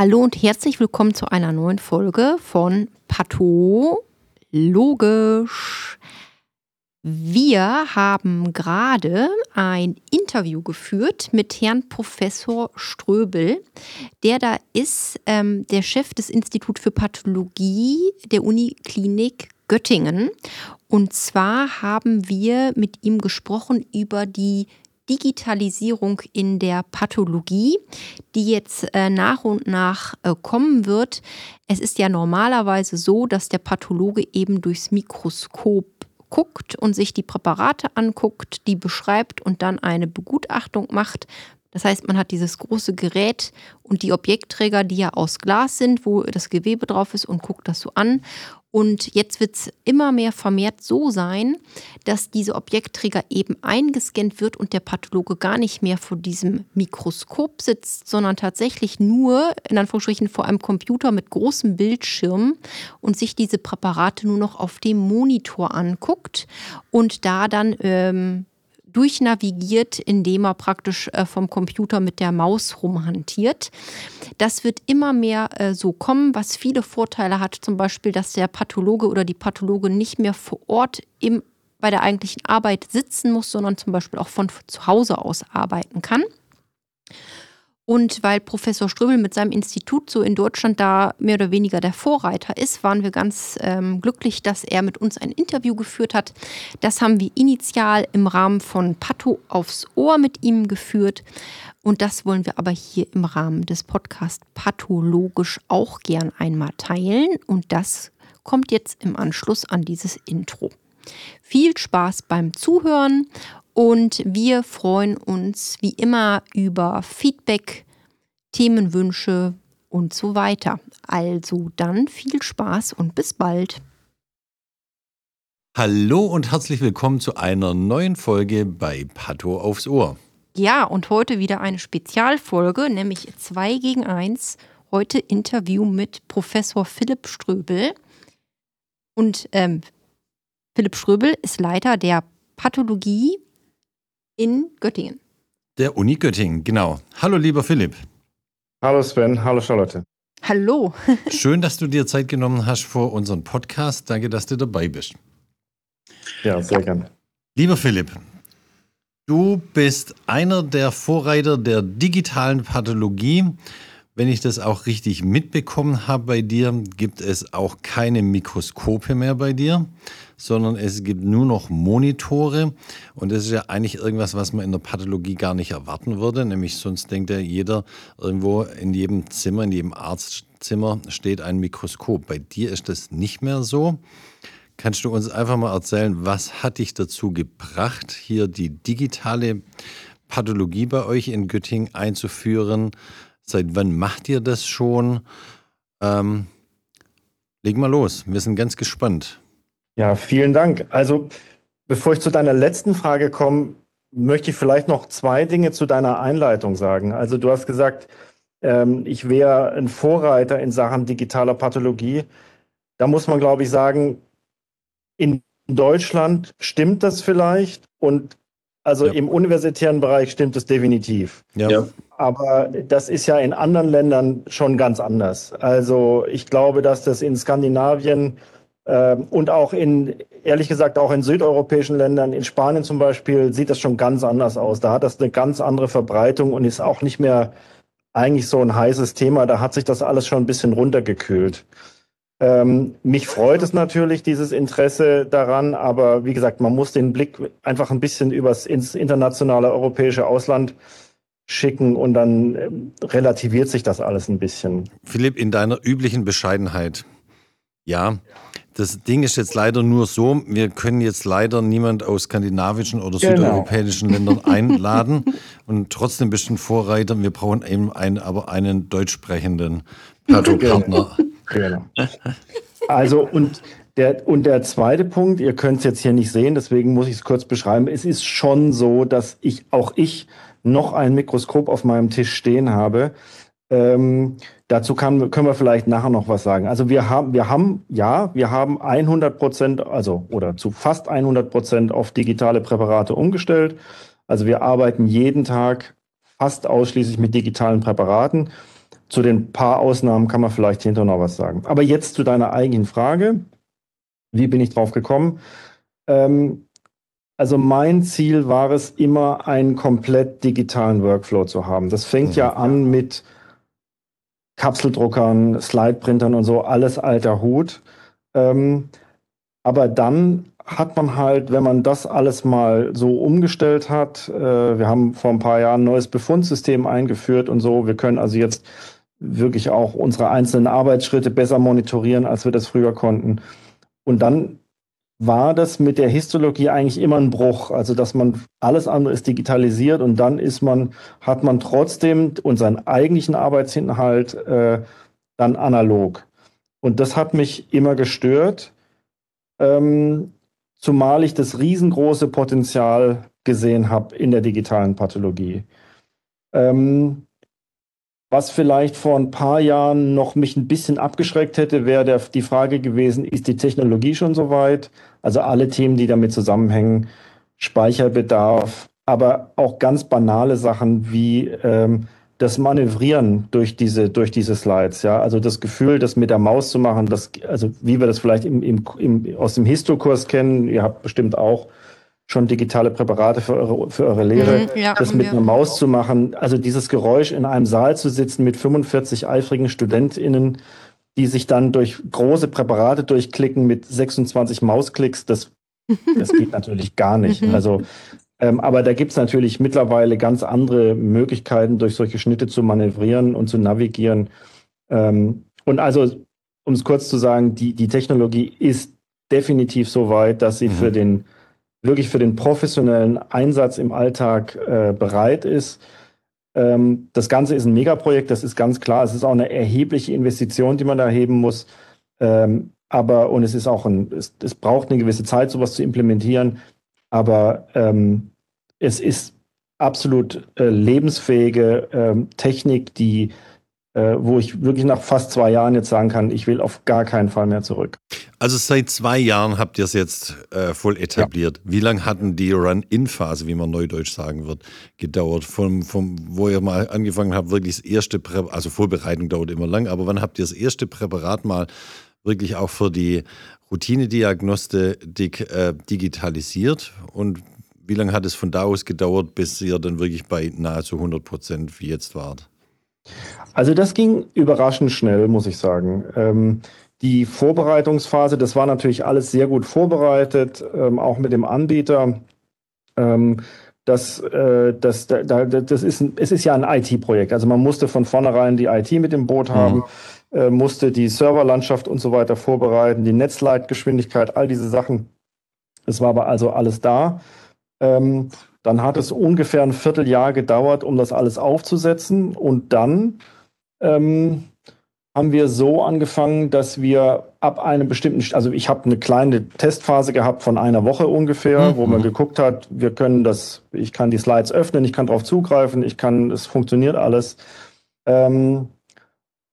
Hallo und herzlich willkommen zu einer neuen Folge von Pathologisch. Wir haben gerade ein Interview geführt mit Herrn Professor Ströbel, der da ist ähm, der Chef des Instituts für Pathologie der Uniklinik Göttingen. Und zwar haben wir mit ihm gesprochen über die Digitalisierung in der Pathologie, die jetzt äh, nach und nach äh, kommen wird. Es ist ja normalerweise so, dass der Pathologe eben durchs Mikroskop guckt und sich die Präparate anguckt, die beschreibt und dann eine Begutachtung macht. Das heißt, man hat dieses große Gerät und die Objektträger, die ja aus Glas sind, wo das Gewebe drauf ist und guckt das so an. Und jetzt wird es immer mehr vermehrt so sein, dass diese Objektträger eben eingescannt wird und der Pathologe gar nicht mehr vor diesem Mikroskop sitzt, sondern tatsächlich nur in Anführungsstrichen vor einem Computer mit großem Bildschirm und sich diese Präparate nur noch auf dem Monitor anguckt und da dann ähm, durchnavigiert, indem er praktisch äh, vom Computer mit der Maus rumhantiert. Das wird immer mehr äh, so kommen, was viele Vorteile hat, zum Beispiel, dass der Pathologe oder die Pathologe nicht mehr vor Ort im, bei der eigentlichen Arbeit sitzen muss, sondern zum Beispiel auch von zu Hause aus arbeiten kann. Und weil Professor Ströbel mit seinem Institut so in Deutschland da mehr oder weniger der Vorreiter ist, waren wir ganz ähm, glücklich, dass er mit uns ein Interview geführt hat. Das haben wir initial im Rahmen von Patto aufs Ohr mit ihm geführt. Und das wollen wir aber hier im Rahmen des Podcasts pathologisch auch gern einmal teilen. Und das kommt jetzt im Anschluss an dieses Intro. Viel Spaß beim Zuhören und wir freuen uns wie immer über Feedback, Themenwünsche und so weiter. Also dann viel Spaß und bis bald. Hallo und herzlich willkommen zu einer neuen Folge bei Pato aufs Ohr. Ja, und heute wieder eine Spezialfolge, nämlich 2 gegen 1. Heute Interview mit Professor Philipp Ströbel. Und ähm, Philipp Ströbel ist Leiter der Pathologie in Göttingen. Der Uni Göttingen, genau. Hallo, lieber Philipp. Hallo Sven, hallo Charlotte. Hallo. Schön, dass du dir Zeit genommen hast für unseren Podcast. Danke, dass du dabei bist. Ja, sehr ja. gerne. Lieber Philipp, du bist einer der Vorreiter der digitalen Pathologie. Wenn ich das auch richtig mitbekommen habe bei dir, gibt es auch keine Mikroskope mehr bei dir, sondern es gibt nur noch Monitore. Und das ist ja eigentlich irgendwas, was man in der Pathologie gar nicht erwarten würde. Nämlich sonst denkt ja jeder, irgendwo in jedem Zimmer, in jedem Arztzimmer steht ein Mikroskop. Bei dir ist das nicht mehr so. Kannst du uns einfach mal erzählen, was hat dich dazu gebracht, hier die digitale Pathologie bei euch in Göttingen einzuführen? Seit wann macht ihr das schon? Ähm, leg mal los, wir sind ganz gespannt. Ja, vielen Dank. Also, bevor ich zu deiner letzten Frage komme, möchte ich vielleicht noch zwei Dinge zu deiner Einleitung sagen. Also, du hast gesagt, ähm, ich wäre ein Vorreiter in Sachen digitaler Pathologie. Da muss man, glaube ich, sagen, in Deutschland stimmt das vielleicht und also ja. im universitären Bereich stimmt es definitiv. Ja. Aber das ist ja in anderen Ländern schon ganz anders. Also ich glaube, dass das in Skandinavien und auch in, ehrlich gesagt, auch in südeuropäischen Ländern, in Spanien zum Beispiel, sieht das schon ganz anders aus. Da hat das eine ganz andere Verbreitung und ist auch nicht mehr eigentlich so ein heißes Thema. Da hat sich das alles schon ein bisschen runtergekühlt. Ähm, mich freut es natürlich, dieses Interesse daran, aber wie gesagt, man muss den Blick einfach ein bisschen übers ins internationale europäische Ausland schicken und dann ähm, relativiert sich das alles ein bisschen. Philipp, in deiner üblichen Bescheidenheit, ja, das Ding ist jetzt leider nur so, wir können jetzt leider niemand aus skandinavischen oder genau. südeuropäischen Ländern einladen und trotzdem ein Vorreiter. Wir brauchen eben einen, aber einen deutsch sprechenden Partner. Genau. Also und der, und der zweite Punkt, ihr könnt es jetzt hier nicht sehen, deswegen muss ich es kurz beschreiben. Es ist schon so, dass ich auch ich noch ein Mikroskop auf meinem Tisch stehen habe. Ähm, Dazu kann, können wir vielleicht nachher noch was sagen. Also wir haben, wir haben, ja, wir haben 100 Prozent, also oder zu fast 100 Prozent auf digitale Präparate umgestellt. Also wir arbeiten jeden Tag fast ausschließlich mit digitalen Präparaten. zu den paar Ausnahmen kann man vielleicht hinterher noch was sagen. Aber jetzt zu deiner eigenen Frage. Wie bin ich drauf gekommen? Ähm, also mein Ziel war es immer, einen komplett digitalen Workflow zu haben. Das fängt ja mhm. an mit Kapseldruckern, Slideprintern und so, alles alter Hut. Ähm, aber dann hat man halt, wenn man das alles mal so umgestellt hat, äh, wir haben vor ein paar Jahren ein neues Befundsystem eingeführt und so, wir können also jetzt wirklich auch unsere einzelnen Arbeitsschritte besser monitorieren, als wir das früher konnten. Und dann war das mit der Histologie eigentlich immer ein Bruch. Also, dass man alles andere ist digitalisiert und dann ist man, hat man trotzdem unseren eigentlichen Arbeitsinhalt äh, dann analog. Und das hat mich immer gestört, ähm, zumal ich das riesengroße Potenzial gesehen habe in der digitalen Pathologie. Ähm, was vielleicht vor ein paar Jahren noch mich ein bisschen abgeschreckt hätte, wäre die Frage gewesen, ist die Technologie schon so weit? Also alle Themen, die damit zusammenhängen, Speicherbedarf, aber auch ganz banale Sachen wie ähm, das Manövrieren durch diese, durch diese Slides, ja. Also das Gefühl, das mit der Maus zu machen, das, also wie wir das vielleicht im, im, im, aus dem Histokurs kennen, ihr habt bestimmt auch schon digitale Präparate für eure, für eure Lehre, mhm, ja, das mit einer Maus zu machen. Also dieses Geräusch in einem Saal zu sitzen mit 45 eifrigen StudentInnen, die sich dann durch große Präparate durchklicken mit 26 Mausklicks, das, das geht natürlich gar nicht. Mhm. Also, ähm, aber da gibt es natürlich mittlerweile ganz andere Möglichkeiten, durch solche Schnitte zu manövrieren und zu navigieren. Ähm, und also, um es kurz zu sagen, die, die Technologie ist definitiv so weit, dass sie mhm. für den wirklich für den professionellen Einsatz im Alltag äh, bereit ist. Ähm, das Ganze ist ein Megaprojekt, das ist ganz klar. Es ist auch eine erhebliche Investition, die man da heben muss. Ähm, aber, und es ist auch ein, es, es, braucht eine gewisse Zeit, sowas zu implementieren. Aber ähm, es ist absolut äh, lebensfähige ähm, Technik, die äh, wo ich wirklich nach fast zwei Jahren jetzt sagen kann, ich will auf gar keinen Fall mehr zurück. Also seit zwei Jahren habt ihr es jetzt äh, voll etabliert. Ja. Wie lange hatten die Run-In-Phase, wie man neudeutsch sagen wird, gedauert? Vom, vom, wo ihr mal angefangen habt, wirklich das erste Präparat, also Vorbereitung dauert immer lang, aber wann habt ihr das erste Präparat mal wirklich auch für die Routinediagnostik äh, digitalisiert? Und wie lange hat es von da aus gedauert, bis ihr dann wirklich bei nahezu 100 Prozent wie jetzt wart? Also das ging überraschend schnell, muss ich sagen. Ähm, die Vorbereitungsphase, das war natürlich alles sehr gut vorbereitet, ähm, auch mit dem Anbieter. Ähm, das, äh, das, da, das ist, es ist ja ein IT-Projekt. Also man musste von vornherein die IT mit im Boot haben, mhm. äh, musste die Serverlandschaft und so weiter vorbereiten, die Netzleitgeschwindigkeit, all diese Sachen. Es war aber also alles da. Ähm, dann hat es ungefähr ein Vierteljahr gedauert, um das alles aufzusetzen. Und dann ähm, haben wir so angefangen, dass wir ab einem bestimmten, also ich habe eine kleine Testphase gehabt von einer Woche ungefähr, mhm. wo man geguckt hat, wir können das, ich kann die Slides öffnen, ich kann darauf zugreifen, ich kann, es funktioniert alles. Ähm,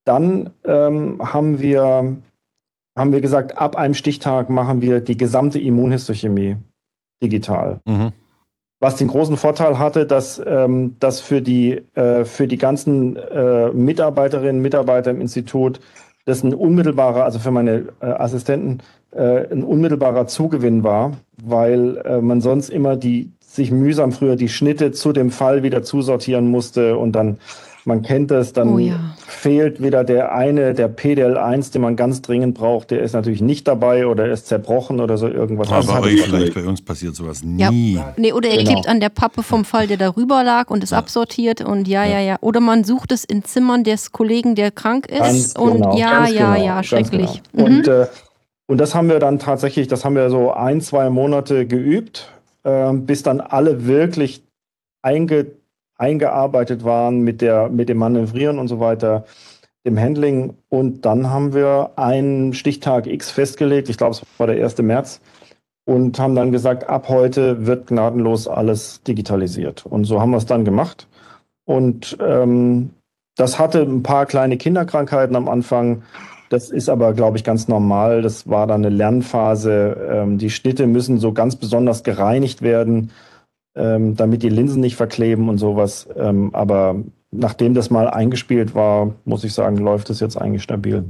dann ähm, haben wir haben wir gesagt, ab einem Stichtag machen wir die gesamte Immunhistochemie digital. Mhm was den großen Vorteil hatte, dass ähm, das für die, äh, für die ganzen äh, Mitarbeiterinnen und Mitarbeiter im Institut das ein unmittelbarer, also für meine äh, Assistenten, äh, ein unmittelbarer Zugewinn war, weil äh, man sonst immer die sich mühsam früher die Schnitte zu dem Fall wieder zusortieren musste und dann man kennt das, dann oh ja. fehlt wieder der eine, der PDL1, den man ganz dringend braucht, der ist natürlich nicht dabei oder ist zerbrochen oder so irgendwas. Aber bei euch vielleicht, bei uns passiert sowas nie. Ja. Nee, oder er genau. klebt an der Pappe vom Fall, der darüber lag und ist ja. absortiert und ja, ja, ja. Oder man sucht es in Zimmern des Kollegen, der krank ist ganz und genau, ja, ja, genau, ja, schrecklich. Genau. Mhm. Und, äh, und das haben wir dann tatsächlich, das haben wir so ein, zwei Monate geübt, äh, bis dann alle wirklich einge eingearbeitet waren mit, der, mit dem Manövrieren und so weiter, dem Handling. Und dann haben wir einen Stichtag X festgelegt, ich glaube, es war der 1. März, und haben dann gesagt, ab heute wird gnadenlos alles digitalisiert. Und so haben wir es dann gemacht. Und ähm, das hatte ein paar kleine Kinderkrankheiten am Anfang. Das ist aber, glaube ich, ganz normal. Das war dann eine Lernphase. Ähm, die Schnitte müssen so ganz besonders gereinigt werden ähm, damit die Linsen nicht verkleben und sowas. Ähm, aber nachdem das mal eingespielt war, muss ich sagen, läuft es jetzt eigentlich stabil.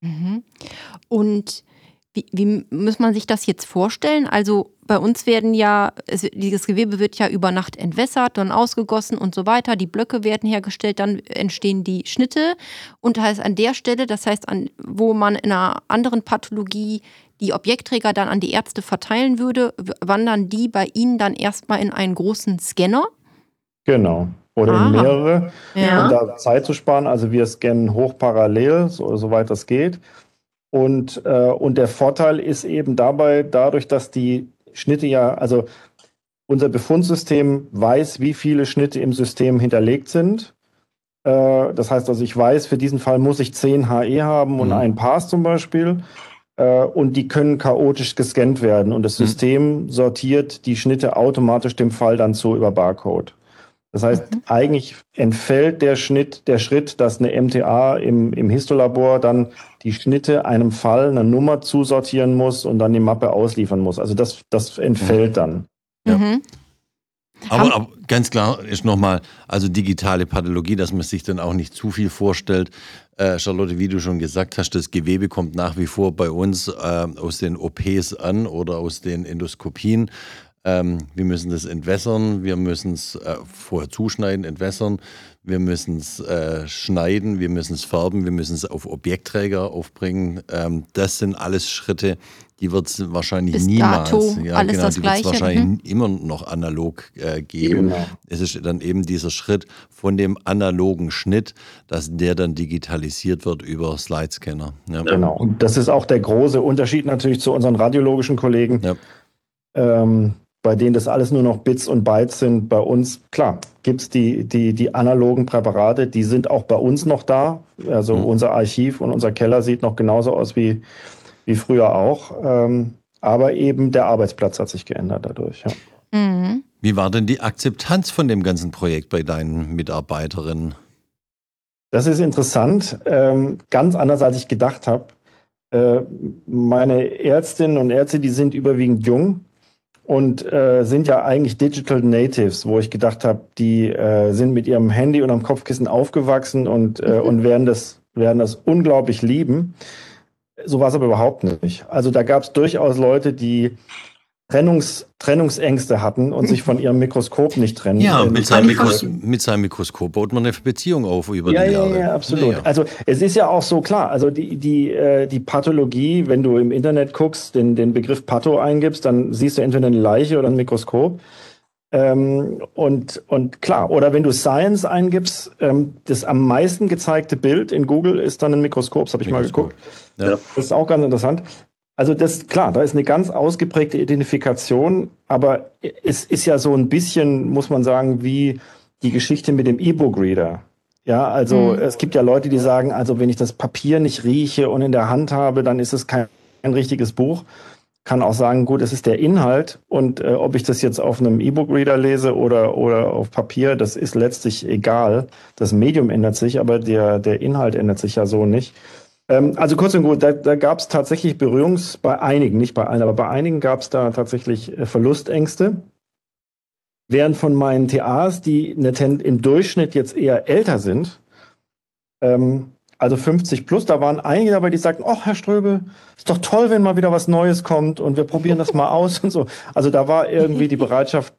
Mhm. Und wie, wie muss man sich das jetzt vorstellen? Also bei uns werden ja, es, dieses Gewebe wird ja über Nacht entwässert, dann ausgegossen und so weiter. Die Blöcke werden hergestellt, dann entstehen die Schnitte. Und das heißt an der Stelle, das heißt, an, wo man in einer anderen Pathologie die Objektträger dann an die Ärzte verteilen würde, wandern die bei Ihnen dann erstmal in einen großen Scanner? Genau. Oder ah. in mehrere, ja. um da Zeit zu sparen. Also wir scannen hochparallel, so, soweit das geht. Und, äh, und der Vorteil ist eben dabei, dadurch, dass die Schnitte ja, also unser Befundsystem weiß, wie viele Schnitte im System hinterlegt sind. Äh, das heißt also, ich weiß, für diesen Fall muss ich 10 HE haben und mhm. einen Pass zum Beispiel. Äh, und die können chaotisch gescannt werden. Und das mhm. System mhm. sortiert die Schnitte automatisch dem Fall dann zu über Barcode. Das heißt, mhm. eigentlich entfällt der Schnitt, der Schritt, dass eine MTA im, im Histolabor dann die Schnitte einem Fall, eine Nummer zusortieren muss und dann die Mappe ausliefern muss. Also das, das entfällt mhm. dann. Ja. Aber, aber, ganz klar ist nochmal, also digitale Pathologie, dass man sich dann auch nicht zu viel vorstellt. Äh, Charlotte, wie du schon gesagt hast, das Gewebe kommt nach wie vor bei uns äh, aus den OPs an oder aus den Endoskopien. Ähm, wir müssen das entwässern, wir müssen es äh, vorher zuschneiden, entwässern, wir müssen es äh, schneiden, wir müssen es färben, wir müssen es auf Objektträger aufbringen. Ähm, das sind alles Schritte, die wird es wahrscheinlich Bis niemals, dato, ja, alles genau, das die wird es wahrscheinlich Mhm. immer noch analog äh, geben. Genau. Es ist dann eben dieser Schritt von dem analogen Schnitt, dass der dann digitalisiert wird über Slidescanner. Ja. Genau. Und das ist auch der große Unterschied natürlich zu unseren radiologischen Kollegen. Ja. Ähm, bei denen das alles nur noch Bits und Bytes sind. Bei uns, klar, gibt es die, die, die analogen Präparate, die sind auch bei uns noch da. Also Mhm. unser Archiv und unser Keller sieht noch genauso aus wie, wie früher auch. Ähm, aber eben der Arbeitsplatz hat sich geändert dadurch. Ja. Mhm. Wie war denn die Akzeptanz von dem ganzen Projekt bei deinen Mitarbeiterinnen? Das ist interessant, ähm, ganz anders als ich gedacht habe. Äh, meine Ärztinnen und Ärzte, die sind überwiegend jung und äh, sind ja eigentlich Digital Natives, wo ich gedacht habe, die äh, sind mit ihrem Handy und am Kopfkissen aufgewachsen und, äh, und werden, das, werden das unglaublich lieben. So war es aber überhaupt nicht. Also da gab es durchaus Leute, die Trennungs, Trennungsängste hatten und sich von ihrem Mikroskop nicht trennen. Ja, äh, mit seinem, Mikros mit seinem Mikroskop baut man eine Beziehung auf über Ja, die ja, Jahre. ja, absolut. Ja, ja. Also es ist ja auch so klar, also die, die, äh, die Pathologie, wenn du im Internet guckst, den, den Begriff Patho eingibst, dann siehst du entweder eine Leiche oder ein Mikroskop. Ähm, und, und klar, oder wenn du Science eingibst, ähm, das am meisten gezeigte Bild in Google ist dann ein Mikroskop, das habe ich mal Mikroskop. geguckt. Ja. Das ist auch ganz interessant. Also das, klar, da ist eine ganz ausgeprägte Identifikation, aber es ist ja so ein bisschen, muss man sagen, wie die Geschichte mit dem E-Book-Reader. Ja, also Mhm. es gibt ja Leute, die sagen, also wenn ich das Papier nicht rieche und in der Hand habe, dann ist es kein, kein richtiges Buch. Kann auch sagen, gut, es ist der Inhalt und äh, ob ich das jetzt auf einem E-Book-Reader lese oder, oder auf Papier, das ist letztlich egal. Das Medium ändert sich, aber der, der Inhalt ändert sich ja so nicht. Ähm, also kurz und gut, da, da gab es tatsächlich Berührungs, bei einigen, nicht bei allen, aber bei einigen gab es da tatsächlich äh, Verlustängste. Während von meinen TAs, die im Durchschnitt jetzt eher älter sind, ähm, also 50 plus, da waren einige dabei, die sagten, oh, Herr Ströbel, ist doch toll, wenn mal wieder was Neues kommt und wir probieren das mal aus und so. Also da war irgendwie die Bereitschaft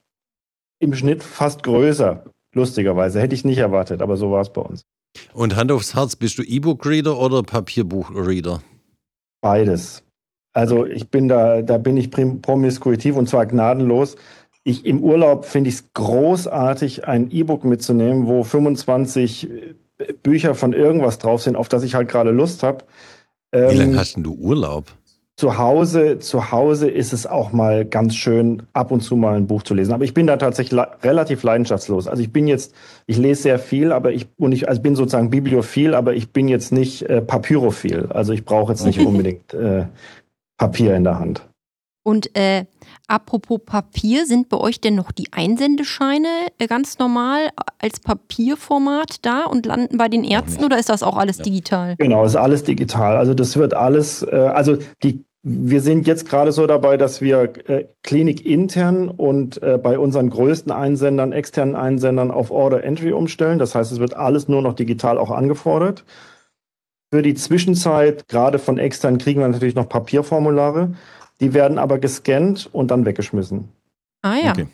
im Schnitt fast größer, lustigerweise. Hätte ich nicht erwartet, aber so war es bei uns. Und Hand aufs Herz, bist du E-Book-Reader oder Papierbuch-Reader? Beides. Also ich bin da, da bin ich promiskuitiv und zwar gnadenlos. Ich im Urlaub finde ich es großartig, ein E-Book mitzunehmen, wo 25 Bücher von irgendwas drauf sind, auf das ich halt gerade Lust habe. Wie Ähm, lange hast denn du Urlaub? zu Hause, zu Hause ist es auch mal ganz schön, ab und zu mal ein Buch zu lesen. Aber ich bin da tatsächlich relativ leidenschaftslos. Also ich bin jetzt, ich lese sehr viel, aber ich, und ich also bin sozusagen bibliophil, aber ich bin jetzt nicht äh, papyrophil. Also ich brauche jetzt nicht unbedingt äh, Papier in der Hand. Und äh, apropos Papier, sind bei euch denn noch die Einsendescheine äh, ganz normal als Papierformat da und landen bei den Ärzten oder ist das auch alles Ja. digital? Genau, ist alles digital. Also das wird alles, äh, also die wir sind jetzt gerade so dabei, dass wir äh, klinikintern und äh, bei unseren größten Einsendern, externen Einsendern auf Order Entry umstellen. Das heißt, es wird alles nur noch digital auch angefordert. Für die Zwischenzeit, gerade von extern, kriegen wir natürlich noch Papierformulare. Die werden aber gescannt und dann weggeschmissen. Ah ja. Okay.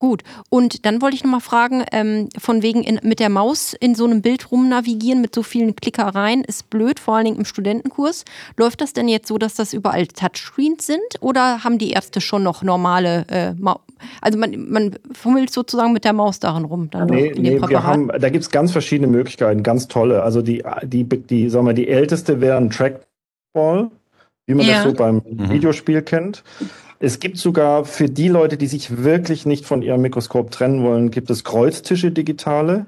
Gut, und dann wollte ich nochmal fragen, ähm, von wegen in, mit der Maus in so einem Bild rumnavigieren mit so vielen Klickereien ist blöd, vor allen Dingen im Studentenkurs. Läuft das denn jetzt so, dass das überall Touchscreens sind oder haben die Ärzte schon noch normale, äh, also man, man fummelt sozusagen mit der Maus darin rum? Dann nee, in nee wir haben, da gibt es ganz verschiedene Möglichkeiten, ganz tolle. Also die, die, die, sagen wir, die älteste wäre ein Trackball, wie man ja. das so beim mhm. Videospiel kennt. Es gibt sogar für die Leute, die sich wirklich nicht von ihrem Mikroskop trennen wollen, gibt es Kreuztische digitale.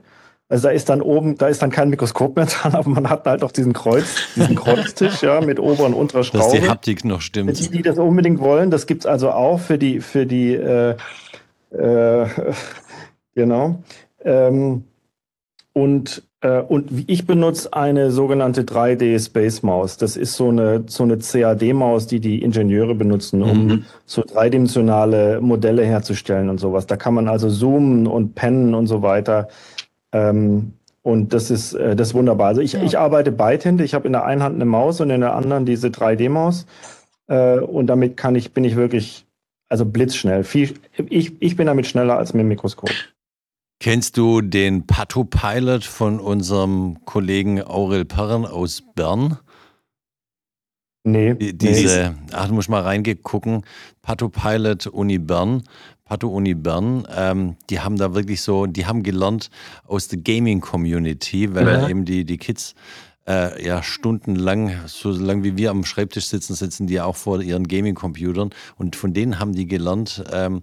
Also da ist dann oben, da ist dann kein Mikroskop mehr dran, aber man hat halt auch diesen Kreuz, diesen Kreuztisch, ja, mit ober und unterer Schraube. Dass die Haptik noch stimmt. Für die, die das unbedingt wollen, das gibt's also auch für die, für die, äh, äh, genau. Ähm, und und ich benutze eine sogenannte 3D Space Maus. Das ist so eine, so eine CAD-Maus, die die Ingenieure benutzen, um mhm. so dreidimensionale Modelle herzustellen und sowas. Da kann man also zoomen und pennen und so weiter. Ähm, und das ist, äh, das ist wunderbar. Also ich, ja. ich arbeite beidhändig. Ich habe in der einen Hand eine Maus und in der anderen diese 3D-Maus. Äh, und damit kann ich, bin ich wirklich, also blitzschnell. Viel, ich, ich bin damit schneller als mit dem Mikroskop. Kennst du den Pato-Pilot von unserem Kollegen Aurel Perren aus Bern? Nee. Die, diese, nee. ach, du musst mal reingucken. Pato-Pilot Uni Bern. Pato Uni Bern, ähm, die haben da wirklich so, die haben gelernt aus der Gaming-Community, weil ja. eben die, die Kids äh, ja stundenlang, so lange wie wir am Schreibtisch sitzen, sitzen die auch vor ihren Gaming-Computern und von denen haben die gelernt, ähm,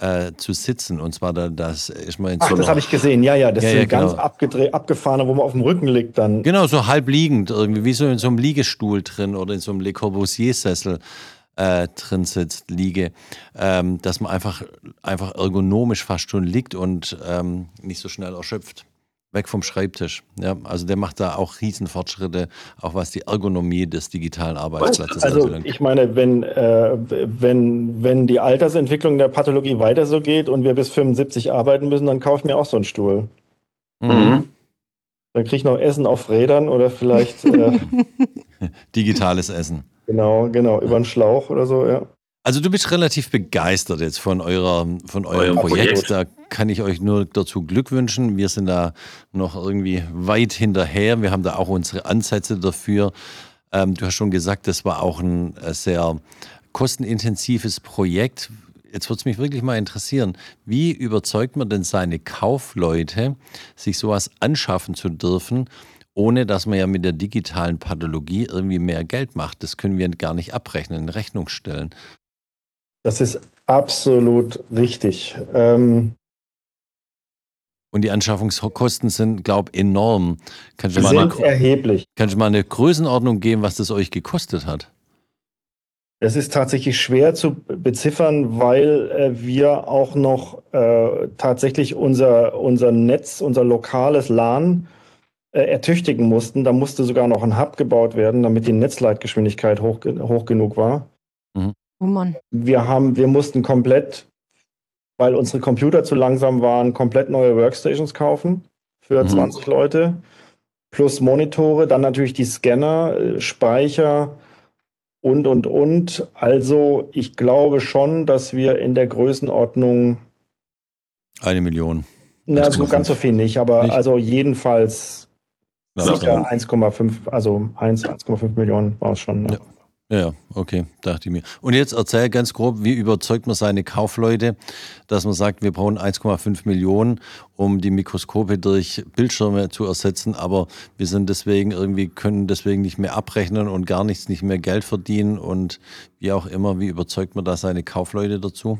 äh, zu sitzen. Und zwar da, das ist mal in Ach, so das habe ich gesehen. Ja, ja, das ja, sind ja, genau. ganz abgedreht, abgefahrene, wo man auf dem Rücken liegt dann. Genau, so halb liegend irgendwie, wie so in so einem Liegestuhl drin oder in so einem Le Corbusier-Sessel. Äh, drin sitzt, liege, ähm, dass man einfach, einfach ergonomisch fast schon liegt und ähm, nicht so schnell erschöpft weg vom Schreibtisch. Ja, also der macht da auch Riesenfortschritte, auch was die Ergonomie des digitalen Arbeitsplatzes also, anbelangt. Ich meine, wenn, äh, wenn, wenn die Altersentwicklung der Pathologie weiter so geht und wir bis 75 arbeiten müssen, dann kaufe ich mir auch so einen Stuhl. Mhm. Dann kriege ich noch Essen auf Rädern oder vielleicht äh, digitales Essen. Genau, genau, über einen Schlauch oder so, ja. Also du bist relativ begeistert jetzt von eurer, von eurem Euer Projekt. Projekt. Da kann ich euch nur dazu Glück wünschen. Wir sind da noch irgendwie weit hinterher. Wir haben da auch unsere Ansätze dafür. Ähm, du hast schon gesagt, das war auch ein äh, sehr kostenintensives Projekt. Jetzt würde es mich wirklich mal interessieren, wie überzeugt man denn seine Kaufleute, sich sowas anschaffen zu dürfen, ohne dass man ja mit der digitalen Pathologie irgendwie mehr Geld macht? Das können wir gar nicht abrechnen, in Rechnung stellen. Das ist absolut richtig. Ähm, und die Anschaffungskosten sind, glaube ich, enorm. Kannst du sind mal eine, erheblich. Kannst du mal eine Größenordnung geben, was das euch gekostet hat? Es ist tatsächlich schwer zu beziffern, weil äh, wir auch noch äh, tatsächlich unser, unser Netz, unser lokales LAN äh, ertüchtigen mussten. Da musste sogar noch ein Hub gebaut werden, damit die Netzleitgeschwindigkeit hoch, hoch genug war. Mhm. Oh Mann. Wir haben, wir mussten komplett, weil unsere Computer zu langsam waren, komplett neue Workstations kaufen für mhm. 20 Leute. Plus Monitore, dann natürlich die Scanner, äh, Speicher und, und, und. Also ich glaube schon, dass wir in der Größenordnung eine Million. Na, so ganz so viel nicht, aber nicht? also jedenfalls ja, 1,5, also 1,5 Millionen war es schon. Ne? Ja. Ja, okay, dachte ich mir. Und jetzt erzähl ganz grob, wie überzeugt man seine Kaufleute, dass man sagt, wir brauchen 1,5 Millionen, um die Mikroskope durch Bildschirme zu ersetzen, aber wir sind deswegen irgendwie, können deswegen nicht mehr abrechnen und gar nichts, nicht mehr Geld verdienen und wie auch immer, wie überzeugt man da seine Kaufleute dazu?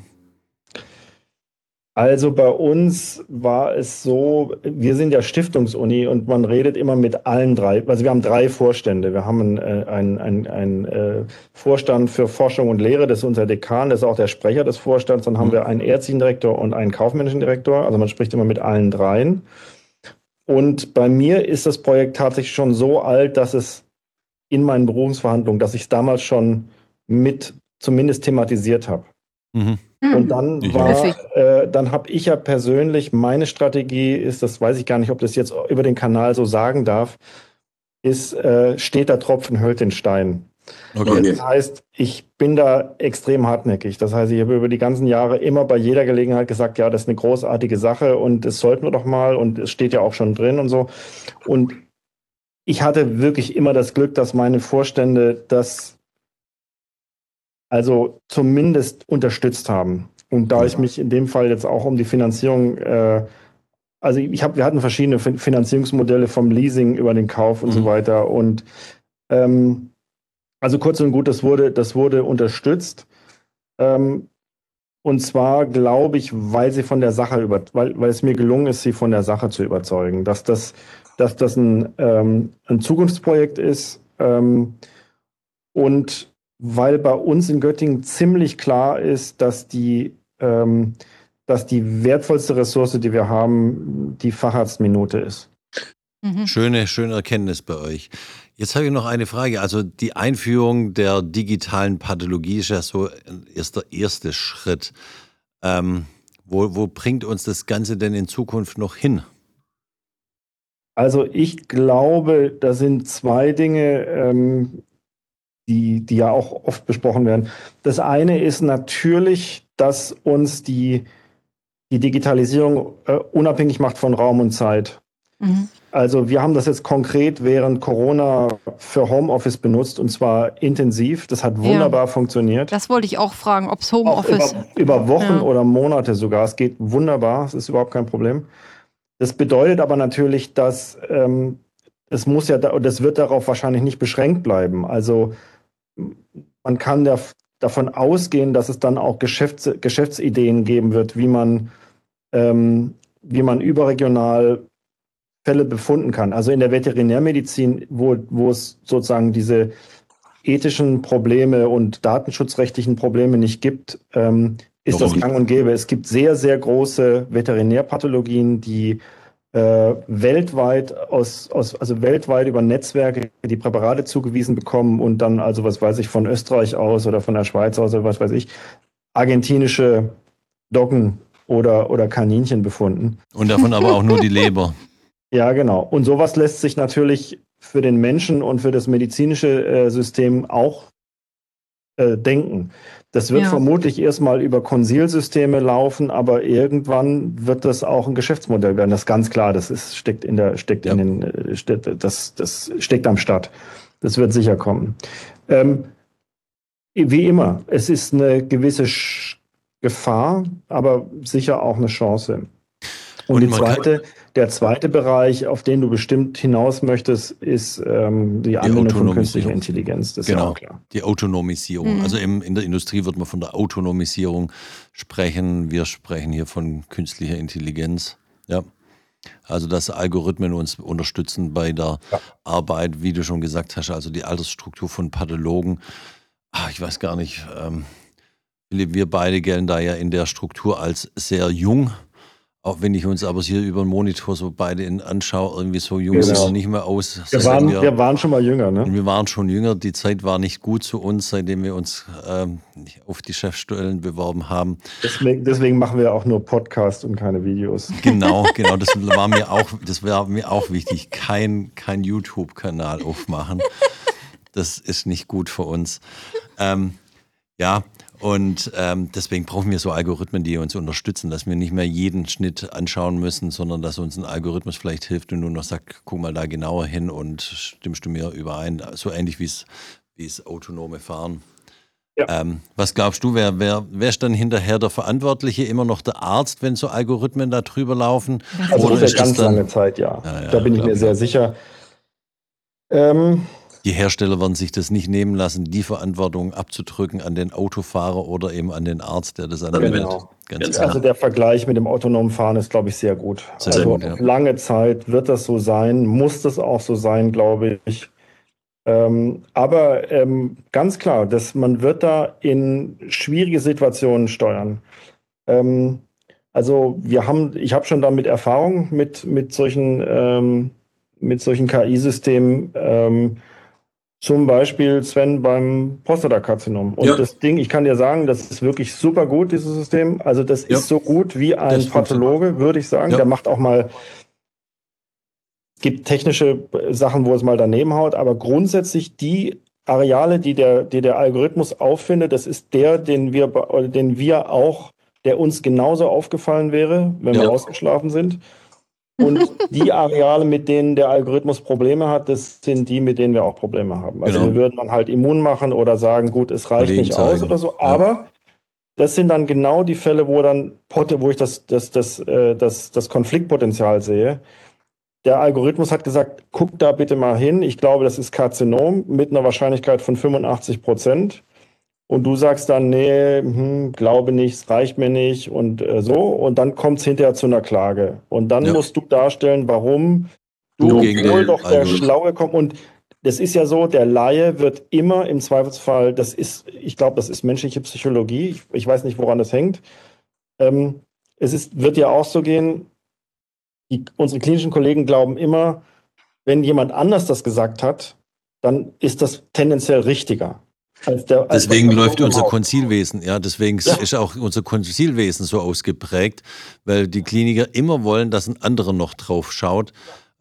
Also bei uns war es so, wir sind ja Stiftungsuni und man redet immer mit allen drei. Also wir haben drei Vorstände. Wir haben einen, einen, einen, äh, Vorstand für Forschung und Lehre, das ist unser Dekan, das ist auch der Sprecher des Vorstands. Dann haben wir einen ärztlichen Direktor und einen kaufmännischen Direktor. Also man spricht immer mit allen dreien. Und bei mir ist das Projekt tatsächlich schon so alt, dass es in meinen Berufungsverhandlungen, dass ich es damals schon mit zumindest thematisiert habe. Mhm. Und hm. dann war, äh, dann habe ich ja persönlich, meine Strategie ist, das weiß ich gar nicht, ob das jetzt über den Kanal so sagen darf, ist, äh, steht der Tropfen hüllt den Stein. Okay. Das heißt, ich bin da extrem hartnäckig. Das heißt, ich habe über die ganzen Jahre immer bei jeder Gelegenheit gesagt, ja, das ist eine großartige Sache und das sollten wir doch mal und es steht ja auch schon drin und so. Und ich hatte wirklich immer das Glück, dass meine Vorstände das also zumindest unterstützt haben. Und da ja. ich mich in dem Fall jetzt auch um die Finanzierung, äh, also ich habe, wir hatten verschiedene Finanzierungsmodelle vom Leasing über den Kauf und mhm. so weiter. Und ähm, also kurz und gut, das wurde, das wurde unterstützt. Ähm, und zwar glaube ich, weil sie von der Sache über, weil, weil es mir gelungen ist, sie von der Sache zu überzeugen, dass das, dass das ein, ähm, ein Zukunftsprojekt ist ähm, und weil bei uns in Göttingen ziemlich klar ist, dass die, ähm, dass die wertvollste Ressource, die wir haben, die Facharztminute ist. Mhm. Schöne, schöne Erkenntnis bei euch. Jetzt habe ich noch eine Frage. Also die Einführung der digitalen Pathologie ist ja so erst der erste Schritt. Ähm, wo, wo bringt uns das Ganze denn in Zukunft noch hin? Also ich glaube, da sind zwei Dinge, ähm, die, die ja auch oft besprochen werden. Das eine ist natürlich, dass uns die, die Digitalisierung äh, unabhängig macht von Raum und Zeit. Mhm. Also wir haben das jetzt konkret während Corona für Homeoffice benutzt und zwar intensiv. Das hat wunderbar ja. funktioniert. Das wollte ich auch fragen, ob es Homeoffice. Über, über, Wochen ja. oder Monate sogar. Es geht wunderbar, es ist überhaupt kein Problem. Das bedeutet aber natürlich, dass ähm, es muss ja, und das wird darauf wahrscheinlich nicht beschränkt bleiben. Also man kann der, davon ausgehen, dass es dann auch Geschäfts, Geschäftsideen geben wird, wie man, ähm, wie man überregional Fälle befunden kann. Also in der Veterinärmedizin, wo, wo es sozusagen diese ethischen Probleme und datenschutzrechtlichen Probleme nicht gibt, ähm, ist Warum? das gang und gäbe. Es gibt sehr, sehr große Veterinärpathologien, die weltweit aus, aus, also weltweit über Netzwerke die Präparate zugewiesen bekommen und dann also, was weiß ich, von Österreich aus oder von der Schweiz aus oder was weiß ich, argentinische Doggen oder, oder Kaninchen befunden. Und davon aber auch nur die Leber. Ja, genau. Und sowas lässt sich natürlich für den Menschen und für das medizinische äh, System auch äh, denken. Das wird ja. vermutlich erstmal über Konsilsysteme laufen, aber irgendwann wird das auch ein Geschäftsmodell werden. Das ist ganz klar. Das ist, steckt in der, steckt ja. in den, äh, das, das steckt am Start. Das wird sicher kommen. Ähm, wie immer, es ist eine gewisse Gefahr, aber sicher auch eine Chance. Und, und die zweite, der zweite Bereich, auf den du bestimmt hinaus möchtest, ist ähm, die Anwendung von künstlicher Intelligenz. Das genau, ist ja klar. Die Autonomisierung. Mhm. Also im, in der Industrie wird man von der Autonomisierung sprechen. Wir sprechen hier von künstlicher Intelligenz. Ja. Also, dass Algorithmen uns unterstützen bei der ja. Arbeit, wie du schon gesagt hast, also die Altersstruktur von Pathologen. Ach, ich weiß gar nicht. Ähm, wir beide gelten da ja in der Struktur als sehr jung. Auch wenn ich uns aber hier über den Monitor so beide in anschaue, irgendwie so jung genau. wir nicht mehr aus. Wir waren, wir, wir, waren schon mal jünger, ne? Wir waren schon jünger. Die Zeit war nicht gut zu uns, seitdem wir uns ähm, auf die Chefstellen beworben haben. Deswegen, deswegen, machen wir auch nur Podcasts und keine Videos. Genau, genau. Das war mir auch, das war mir auch wichtig. Kein, kein YouTube-Kanal aufmachen. Das ist nicht gut für uns. Ähm, ja, und ähm, deswegen brauchen wir so Algorithmen, die uns unterstützen, dass wir nicht mehr jeden Schnitt anschauen müssen, sondern dass uns ein Algorithmus vielleicht hilft und nur noch sagt, guck mal da genauer hin und stimmst du mir überein, so ähnlich wie es wie es autonome Fahren. Ja. Ähm, was glaubst du, wer, wer, wer ist dann hinterher der Verantwortliche? Immer noch der Arzt, wenn so Algorithmen da drüber laufen? Also Oder ist ganz dann, lange Zeit, ja. ja, ja da bin ich mir sehr sicher. Ähm, die Hersteller werden sich das nicht nehmen lassen, die Verantwortung abzudrücken an den Autofahrer oder eben an den Arzt, der das anwendet. Genau. Ganz also der Vergleich mit dem autonomen Fahren ist, glaube ich, sehr gut. Sehr also gut, ja. lange Zeit wird das so sein, muss das auch so sein, glaube ich. Ähm, aber ähm, ganz klar, dass man wird da in schwierige Situationen steuern. Ähm, also wir haben, ich habe schon damit Erfahrung mit, mit solchen, ähm, mit solchen KI-Systemen. Ähm, Zum Beispiel Sven beim Prostatakarzinom. Und ja. das Ding, ich kann dir sagen, das ist wirklich super gut, dieses System. Also das ja. ist so gut wie ein das Pathologe, würde ich sagen. Ja. Der macht auch mal, es gibt technische Sachen, wo es mal daneben haut, aber grundsätzlich die Areale, die der, die der Algorithmus auffindet, das ist der, den wir, den wir auch, der uns genauso aufgefallen wäre, wenn wir ausgeschlafen sind. Und die Areale, mit denen der Algorithmus Probleme hat, das sind die, mit denen wir auch Probleme haben. Also genau. wir würden man halt immun machen oder sagen, gut, es reicht nicht zeigen. aus oder so. Aber ja. das sind dann genau die Fälle, wo dann wo ich das, das, das, äh, das, das Konfliktpotenzial sehe. Der Algorithmus hat gesagt, guck da bitte mal hin. Ich glaube, das ist Karzinom mit einer Wahrscheinlichkeit von 85 Prozent und du sagst dann, nee, hm, glaube nicht, es reicht mir nicht und äh, so. Und dann kommt es hinterher zu einer Klage. Und dann ja. musst du darstellen, warum du, obwohl doch der Schlaue kommt. Und das ist ja so, der Laie wird immer im Zweifelsfall, das ist, ich glaube, das ist menschliche Psychologie. Ich, ich, weiß nicht, woran das hängt. Ähm, es ist, wird ja auch so gehen, die, unsere klinischen Kollegen glauben immer, wenn jemand anders das gesagt hat, dann ist das tendenziell richtiger. Der, deswegen läuft unser Konzilwesen, ja, deswegen ja. ist auch unser Konzilwesen so ausgeprägt, weil die Kliniker immer wollen, dass ein anderer noch drauf schaut,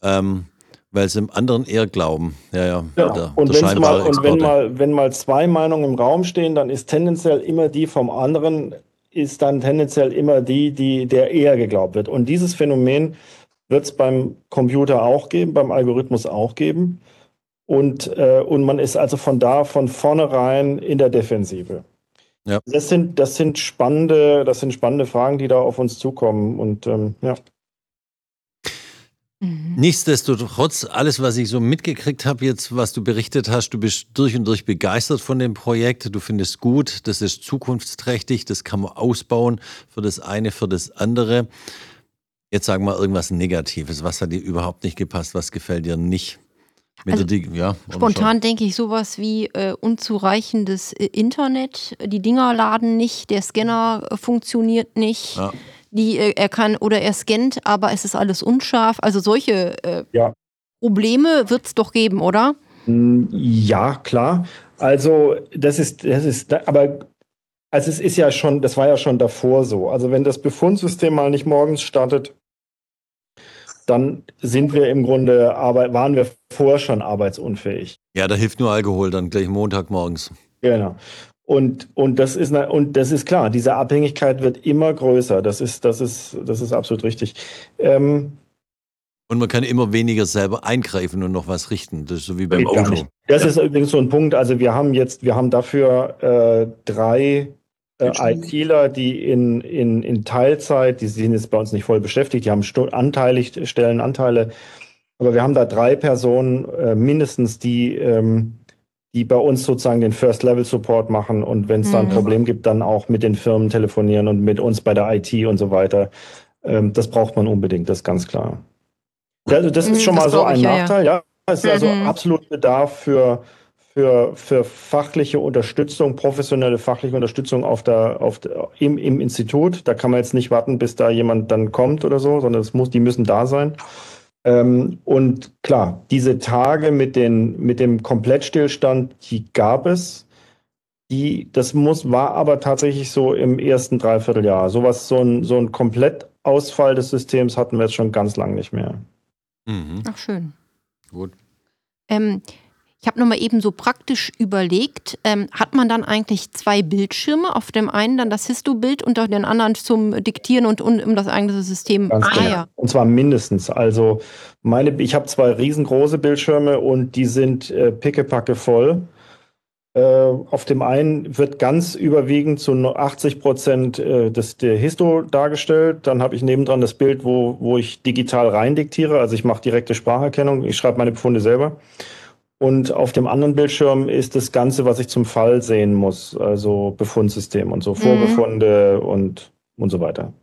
ähm, weil sie im anderen eher glauben. Ja, ja. ja. Der, und, der mal, und wenn mal, wenn mal zwei Meinungen im Raum stehen, dann ist tendenziell immer die vom anderen, ist dann tendenziell immer die, die der eher geglaubt wird. Und dieses Phänomen wird es beim Computer auch geben, beim Algorithmus auch geben. Und, äh, und man ist also von da von vornherein in der Defensive. Ja. Das sind, das sind spannende, das sind spannende Fragen, die da auf uns zukommen. Und ähm, ja. Mhm. Nichtsdestotrotz, alles, was ich so mitgekriegt habe, jetzt, was du berichtet hast, du bist durch und durch begeistert von dem Projekt. Du findest gut, das ist zukunftsträchtig, das kann man ausbauen für das eine, für das andere. Jetzt sagen wir irgendwas Negatives. Was hat dir überhaupt nicht gepasst? Was gefällt dir nicht? Also, ja, spontan denke ich sowas wie äh, unzureichendes äh, Internet. Die Dinger laden nicht, der Scanner äh, funktioniert nicht. Ja. Die, äh, er kann oder er scannt, aber es ist alles unscharf. Also solche äh, ja. Probleme wird es doch geben, oder? Hm, ja, klar. Also das ist, das ist, aber also es ist ja schon, das war ja schon davor so. Also wenn das Befundsystem mal nicht morgens startet, dann sind wir im Grunde, waren wir vorher schon arbeitsunfähig. Ja, da hilft nur Alkohol dann gleich Montagmorgens. Genau. Und, und, das ist, und das ist klar, diese Abhängigkeit wird immer größer. Das ist, das ist, das ist absolut richtig. Ähm, und man kann immer weniger selber eingreifen und noch was richten. Das ist so wie beim Auto. Das ja. ist übrigens so ein Punkt. Also wir haben jetzt, wir haben dafür äh, drei äh, ITler, die in, in, in Teilzeit, die sind jetzt bei uns nicht voll beschäftigt, die haben anteilig Stellenanteile, aber wir haben da drei Personen äh, mindestens, die, ähm, die bei uns sozusagen den First-Level-Support machen und wenn es da ein mhm. Problem gibt, dann auch mit den Firmen telefonieren und mit uns bei der IT und so weiter. Ähm, das braucht man unbedingt, das ist ganz klar. Also das ist mhm, schon das mal so ein ich, Nachteil, ja. ja. Es ist also mhm. absolut Bedarf für für, für fachliche Unterstützung, professionelle fachliche Unterstützung auf der, auf der, im, im Institut. Da kann man jetzt nicht warten, bis da jemand dann kommt oder so, sondern es muss, die müssen da sein. Ähm, und klar, diese Tage mit, den, mit dem Komplettstillstand, die gab es. Die, das muss, war aber tatsächlich so im ersten Dreivierteljahr. Sowas, so ein, so ein Komplettausfall des Systems hatten wir jetzt schon ganz lang nicht mehr. Mhm. Ach, schön. Gut. Ähm, ich habe nochmal eben so praktisch überlegt, ähm, hat man dann eigentlich zwei Bildschirme, auf dem einen dann das Histo-Bild und auf den anderen zum Diktieren und, und um das eigene System. Ganz ah, genau. ja. Und zwar mindestens. Also meine, ich habe zwei riesengroße Bildschirme und die sind äh, pickepacke voll. Äh, auf dem einen wird ganz überwiegend zu 80 Prozent äh, das, der Histo dargestellt. Dann habe ich nebendran das Bild, wo, wo ich digital rein diktiere. Also ich mache direkte Spracherkennung. Ich schreibe meine Befunde selber. Und auf dem anderen Bildschirm ist das Ganze, was ich zum Fall sehen muss, also Befundsystem und so, mhm. Vorbefunde und, und so weiter.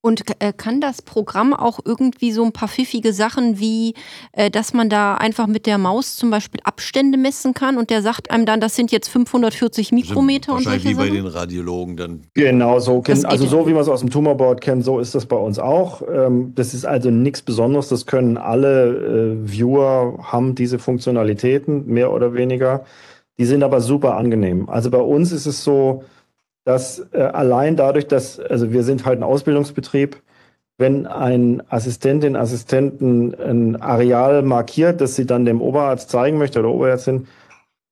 Und äh, kann das Programm auch irgendwie so ein paar pfiffige Sachen wie, äh, dass man da einfach mit der Maus zum Beispiel Abstände messen kann und der sagt einem dann, das sind jetzt 540 Mikrometer und Wahrscheinlich solche wie bei Sachen? den Radiologen dann. Genau, so, Das also so wie man es aus dem Tumorboard kennt, so ist das bei uns auch. Ähm, das ist also nichts Besonderes, das können alle äh, Viewer, haben diese Funktionalitäten, mehr oder weniger. Die sind aber super angenehm. Also bei uns ist es so, dass äh, allein dadurch, dass, also wir sind halt ein Ausbildungsbetrieb, wenn ein Assistentin, Assistenten ein Areal markiert, das sie dann dem Oberarzt zeigen möchte oder Oberärztin,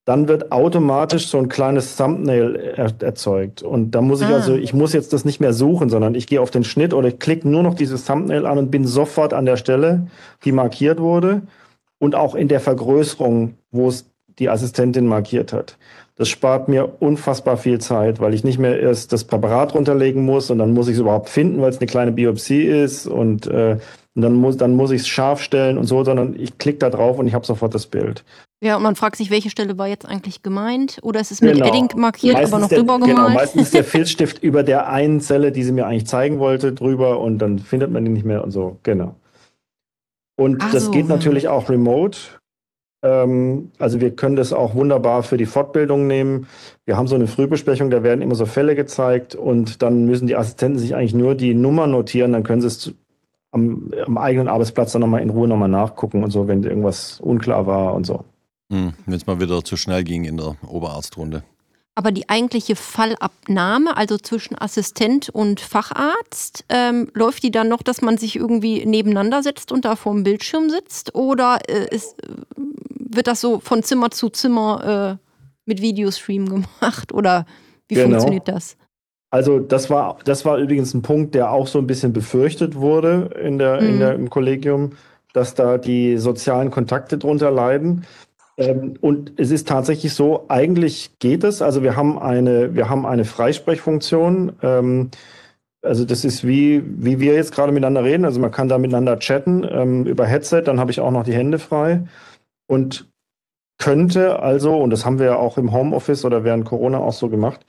dann wird automatisch so ein kleines Thumbnail er erzeugt. Und da muss ich Ah. also, ich muss jetzt das nicht mehr suchen, sondern ich gehe auf den Schnitt oder ich klicke nur noch dieses Thumbnail an und bin sofort an der Stelle, die markiert wurde und auch in der Vergrößerung, wo es die Assistentin markiert hat. Das spart mir unfassbar viel Zeit, weil ich nicht mehr erst das Präparat runterlegen muss und dann muss ich es überhaupt finden, weil es eine kleine Biopsie ist und, äh, und dann muss, dann muss ich es scharf stellen und so, sondern ich klicke da drauf und ich habe sofort das Bild. Ja, und man fragt sich, welche Stelle war jetzt eigentlich gemeint? Oder ist es mit Genau. Edding markiert, Meistens aber noch der, drüber Genau, gemalt? meistens ist der Filzstift über der einen Zelle, die sie mir eigentlich zeigen wollte, drüber und dann findet man ihn nicht mehr und so, genau. Und Ach das so, geht natürlich auch remote. Ähm, also wir können das auch wunderbar für die Fortbildung nehmen. Wir haben so eine Frühbesprechung, da werden immer so Fälle gezeigt und dann müssen die Assistenten sich eigentlich nur die Nummer notieren, dann können sie es am, am eigenen Arbeitsplatz dann nochmal in Ruhe nochmal nachgucken und so, wenn irgendwas unklar war und so. Hm, Wenn es mal wieder zu schnell ging in der Oberarztrunde. Aber die eigentliche Fallabnahme, also zwischen Assistent und Facharzt, ähm, läuft die dann noch, dass man sich irgendwie nebeneinander setzt und da vor dem Bildschirm sitzt? Oder äh, ist, äh, wird das so von Zimmer zu Zimmer äh, mit Videostream gemacht? Oder wie Genau. funktioniert das? Also das war, das war übrigens ein Punkt, der auch so ein bisschen befürchtet wurde in der, in Mhm. der, im Kollegium, dass da die sozialen Kontakte drunter leiden. Ähm, und es ist tatsächlich so, eigentlich geht es. Also wir haben eine, wir haben eine Freisprechfunktion. Ähm, also das ist wie, wie wir jetzt gerade miteinander reden. Also man kann da miteinander chatten ähm, über Headset, dann habe ich auch noch die Hände frei. Und könnte also, und das haben wir ja auch im Homeoffice oder während Corona auch so gemacht,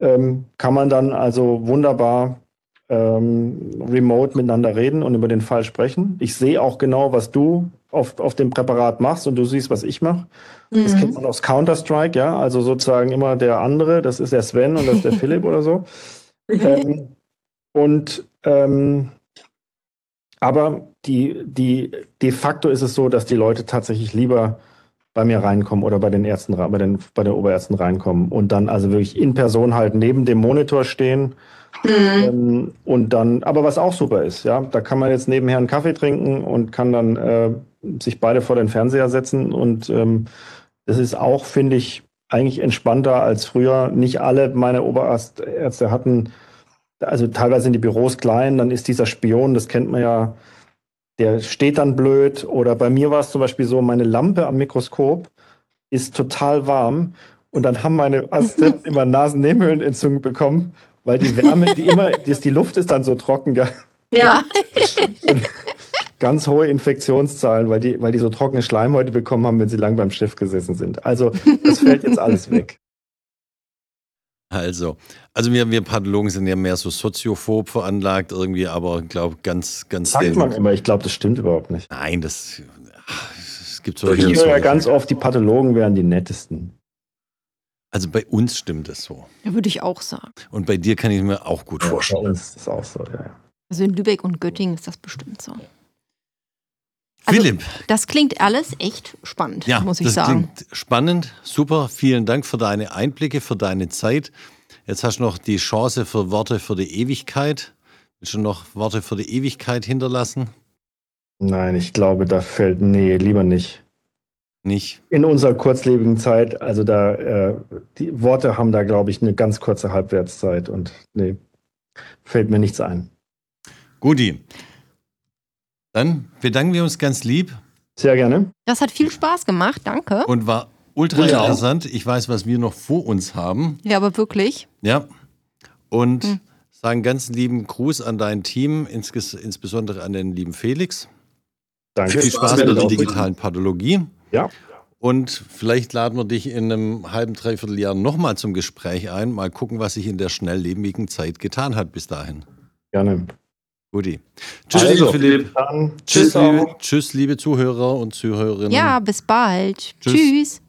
ähm, kann man dann also wunderbar ähm, remote miteinander reden und über den Fall sprechen. Ich sehe auch genau, was du auf, auf dem Präparat machst und du siehst, was ich mache. Das kennt man aus Counter-Strike, ja. Also sozusagen immer der andere, das ist der Sven und das ist der Philipp oder so. Ähm, und ähm, aber die, die, de facto ist es so, dass die Leute tatsächlich lieber bei mir reinkommen oder bei den Ärzten, bei den, bei den Oberärzten reinkommen und dann also wirklich in Person halt neben dem Monitor stehen. Ähm, und dann, aber was auch super ist, ja, da kann man jetzt nebenher einen Kaffee trinken und kann dann äh, sich beide vor den Fernseher setzen und ähm, das ist auch, finde ich, eigentlich entspannter als früher. Nicht alle meine Oberärzte hatten, also teilweise sind die Büros klein, dann ist dieser Spion, das kennt man ja, der steht dann blöd. Oder bei mir war es zum Beispiel so, meine Lampe am Mikroskop ist total warm und dann haben meine Assistenten immer Nasennebenhöhlenentzündung bekommen, weil die Wärme, die immer, die, die Luft ist dann so trocken, gell? Ja. ganz hohe Infektionszahlen, weil die, weil die so trockene Schleimhäute bekommen haben, wenn sie lang beim Stift gesessen sind. Also das fällt jetzt alles weg. Also, also wir, wir Pathologen sind ja mehr so soziophob veranlagt irgendwie, aber glaube ganz, ganz Sagt selten. man immer, ich glaube, das stimmt überhaupt nicht. Nein, das es gibt Ich solche. höre ja ganz oft, die Pathologen wären die nettesten. Also bei uns stimmt das so. Ja, würde ich auch sagen. Und bei dir kann ich mir auch gut Ja, bei vorstellen. uns ist das auch so, ja. ja. Also in Lübeck und Göttingen ist das bestimmt so. Also- Philipp, Das klingt alles echt spannend, ja, muss ich das sagen. klingt spannend, super. Vielen Dank für deine Einblicke, für deine Zeit. Jetzt hast du noch die Chance für Worte für die Ewigkeit. Willst du noch Worte für die Ewigkeit hinterlassen? Nein, ich glaube, da fällt, nee, lieber nicht. Nicht? In unserer kurzlebigen Zeit, also da, äh, die Worte haben da, glaube ich, eine ganz kurze Halbwertszeit und nee, fällt mir nichts ein. Guti. Dann bedanken wir uns ganz lieb Sehr gerne. Das hat viel Spaß gemacht, danke. und war ultra Ja. interessant. Ich weiß, was wir noch vor uns haben. Ja, aber wirklich. Ja. Und Hm. sagen ganz lieben Gruß an dein Team, insbesondere an den lieben Felix. Danke. Viel Spaß mit der digitalen Pathologie. Ja, Und vielleicht laden wir dich in einem halben, dreiviertel Jahr nochmal zum Gespräch ein. Mal gucken, was sich in der schnelllebigen Zeit getan hat bis dahin. gerne. Guti. Tschüss, Also, liebe Philipp. Dann Tschüss, tschüss. liebe, tschüss, liebe Zuhörer und Zuhörerinnen. Ja, bis bald. Tschüss. Tschüss.